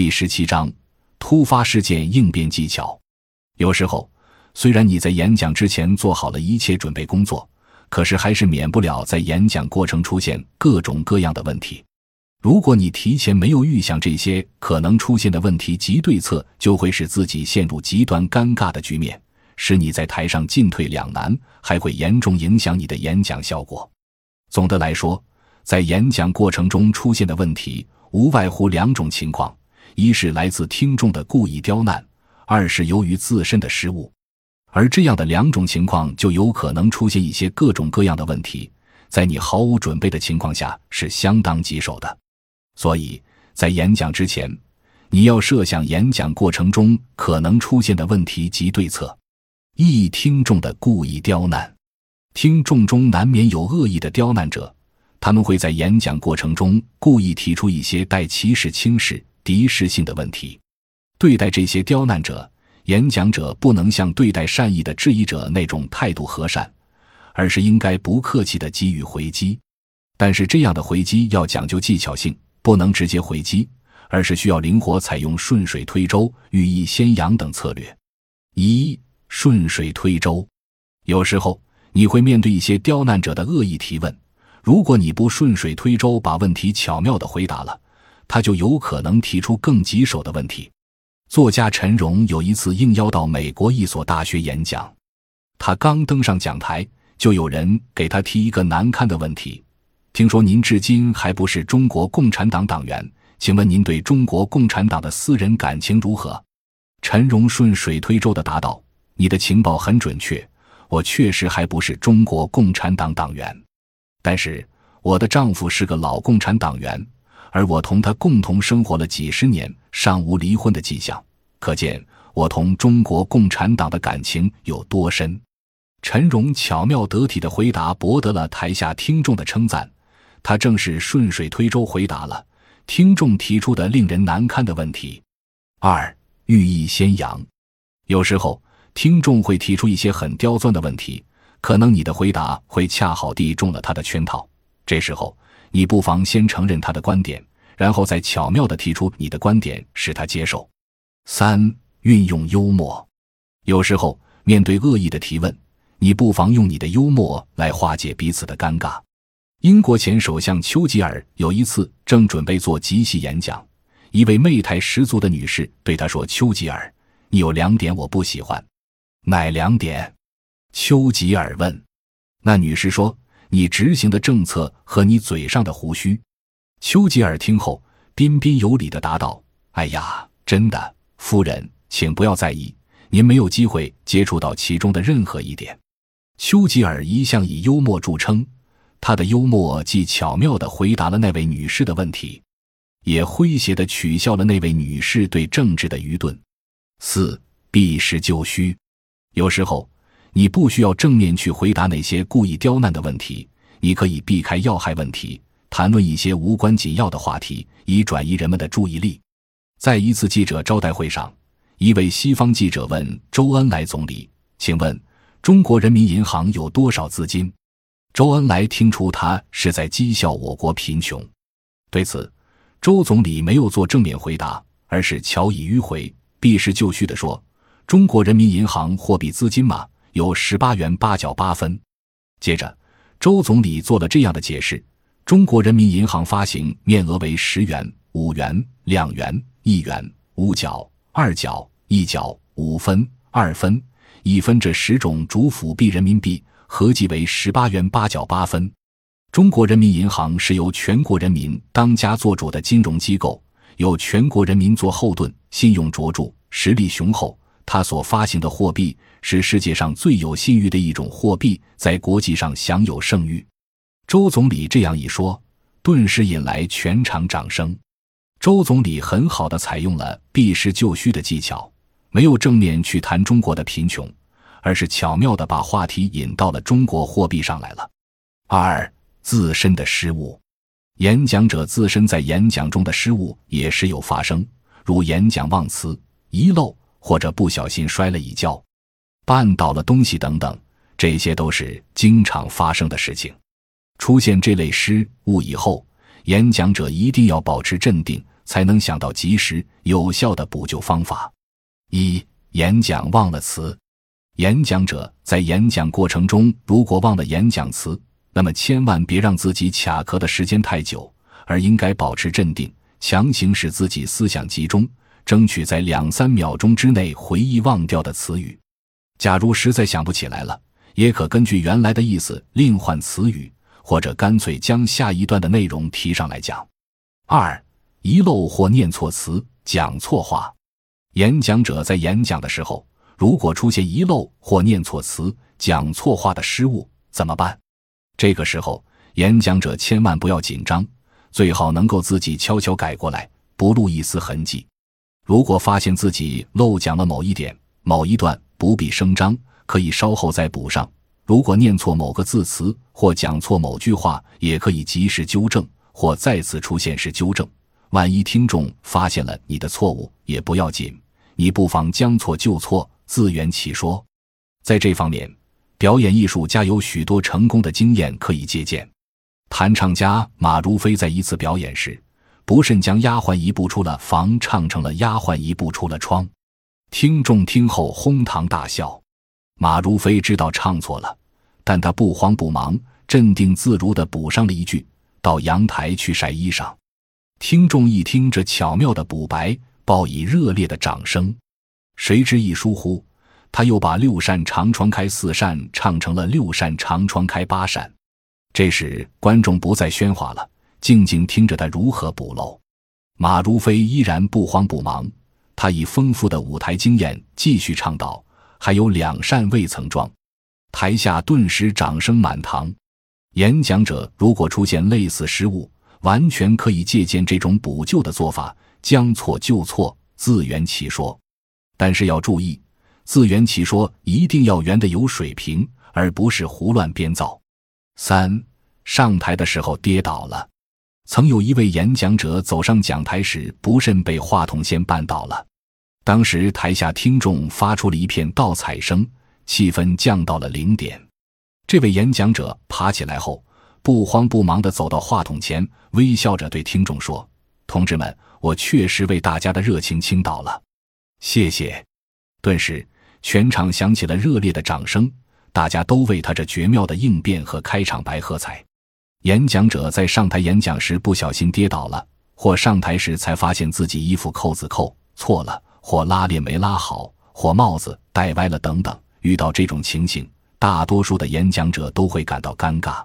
第十七章突发事件应变技巧。有时候，虽然你在演讲之前做好了一切准备工作，可是还是免不了在演讲过程出现各种各样的问题。如果你提前没有预想这些可能出现的问题及对策，就会使自己陷入极端尴尬的局面，使你在台上进退两难，还会严重影响你的演讲效果。总的来说，在演讲过程中出现的问题无外乎两种情况：一是来自听众的故意刁难，二是由于自身的失误。而这样的两种情况就有可能出现一些各种各样的问题，在你毫无准备的情况下是相当棘手的。所以在演讲之前，你要设想演讲过程中可能出现的问题及对策。一听众的故意刁难，听众中难免有恶意的刁难者，他们会在演讲过程中故意提出一些带歧视、轻视、敌视性的问题。对待这些刁难者，演讲者不能像对待善意的质疑者那种态度和善，而是应该不客气地给予回击。但是这样的回击要讲究技巧性。不能直接回击，而是需要灵活采用顺水推舟、欲意先扬等策略。一、顺水推舟。有时候你会面对一些刁难者的恶意提问，如果你不顺水推舟，把问题巧妙地回答了，他就有可能提出更棘手的问题。作家陈荣有一次应邀到美国一所大学演讲，他刚登上讲台，就有人给他提一个难堪的问题。听说您至今还不是中国共产党党员，请问您对中国共产党的私人感情如何？陈荣顺水推舟的答道：“你的情报很准确，我确实还不是中国共产党党员，但是我的丈夫是个老共产党员，而我同他共同生活了几十年，尚无离婚的迹象，可见我同中国共产党的感情有多深。”陈荣巧妙得体的回答博得了台下听众的称赞。他正是顺水推舟回答了听众提出的令人难堪的问题。二，寓意先扬。有时候听众会提出一些很刁钻的问题，可能你的回答会恰好地中了他的圈套。这时候你不妨先承认他的观点，然后再巧妙地提出你的观点，使他接受。三，运用幽默。有时候面对恶意的提问，你不妨用你的幽默来化解彼此的尴尬。英国前首相丘吉尔有一次正准备做即席演讲，一位媚态十足的女士对他说：“丘吉尔，你有两点我不喜欢，哪两点？”丘吉尔问。那女士说：“你执行的政策和你嘴上的胡须。”丘吉尔听后彬彬有礼地答道：“哎呀，真的，夫人，请不要在意，您没有机会接触到其中的任何一点。”丘吉尔一向以幽默著称。他的幽默既巧妙地回答了那位女士的问题，也诙谐地取笑了那位女士对政治的愚钝。四避实就虚，有时候你不需要正面去回答那些故意刁难的问题，你可以避开要害问题，谈论一些无关紧要的话题，以转移人们的注意力。在一次记者招待会上，一位西方记者问周恩来总理：“请问，中国人民银行有多少资金？”周恩来听出他是在讥笑我国贫穷，对此，周总理没有做正面回答，而是巧以迂回、避实就虚地说：“中国人民银行货币资金嘛，有十八元八角八分。”接着，周总理做了这样的解释：“中国人民银行发行面额为十元、五元、两元、一元、五角、二角、一角、五分、二分、一分这十种主辅币人民币。”合计为十八元八角八分。中国人民银行是由全国人民当家作主的金融机构，有全国人民做后盾，信用卓著，实力雄厚。他所发行的货币是世界上最有信誉的一种货币，在国际上享有盛誉。周总理这样一说，顿时引来全场掌声。周总理很好的采用了避实就虚的技巧，没有正面去谈中国的贫穷。而是巧妙的把话题引到了中国货币上来了。二自身的失误，演讲者自身在演讲中的失误也时有发生，如演讲忘词、遗漏或者不小心摔了一跤、绊倒了东西等等，这些都是经常发生的事情。出现这类失误以后，演讲者一定要保持镇定，才能想到及时有效的补救方法。一、演讲忘了词。演讲者在演讲过程中，如果忘了演讲词，那么千万别让自己卡壳的时间太久，而应该保持镇定，强行使自己思想集中，争取在两三秒钟之内回忆忘掉的词语。假如实在想不起来了，也可根据原来的意思另换词语，或者干脆将下一段的内容提上来讲。二、遗漏或念错词、讲错话。演讲者在演讲的时候。如果出现遗漏或念错词、讲错话的失误，怎么办？这个时候，演讲者千万不要紧张，最好能够自己悄悄改过来，不露一丝痕迹。如果发现自己漏讲了某一点、某一段，不必声张，可以稍后再补上。如果念错某个字词或讲错某句话，也可以及时纠正，或再次出现时纠正。万一听众发现了你的错误，也不要紧，你不妨将错就错。自圆其说，在这方面，表演艺术家有许多成功的经验可以借鉴。弹唱家马如飞在一次表演时，不慎将“丫鬟一步出了房”唱成了“丫鬟一步出了窗”，听众听后哄堂大笑。马如飞知道唱错了，但他不慌不忙，镇定自如地补上了一句：“到阳台去晒衣裳。”听众一听这巧妙的补白，报以热烈的掌声。谁知一疏忽，他又把“六扇长窗开四扇”唱成了“六扇长窗开八扇”。这时观众不再喧哗了，静静听着他如何补漏。马如飞依然不慌不忙，他以丰富的舞台经验继续倡导：“还有两扇未曾装。”台下顿时掌声满堂。演讲者如果出现类似失误，完全可以借鉴这种补救的做法，将错就错，自圆其说。但是要注意，自圆其说一定要圆的有水平，而不是胡乱编造。三上台的时候跌倒了，曾有一位演讲者走上讲台时不慎被话筒线绊倒了，当时台下听众发出了一片倒彩声，气氛降到了零点。这位演讲者爬起来后，不慌不忙地走到话筒前，微笑着对听众说：“同志们，我确实为大家的热情倾倒了。”谢谢！顿时，全场响起了热烈的掌声，大家都为他这绝妙的应变和开场白喝彩。演讲者在上台演讲时不小心跌倒了，或上台时才发现自己衣服扣子扣错了，或拉链没拉好，或帽子戴歪了等等。遇到这种情形，大多数的演讲者都会感到尴尬。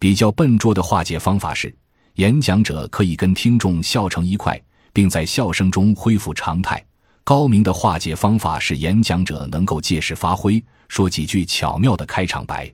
比较笨拙的化解方法是，演讲者可以跟听众笑成一块，并在笑声中恢复常态。高明的化解方法是演讲者能够借势发挥，说几句巧妙的开场白。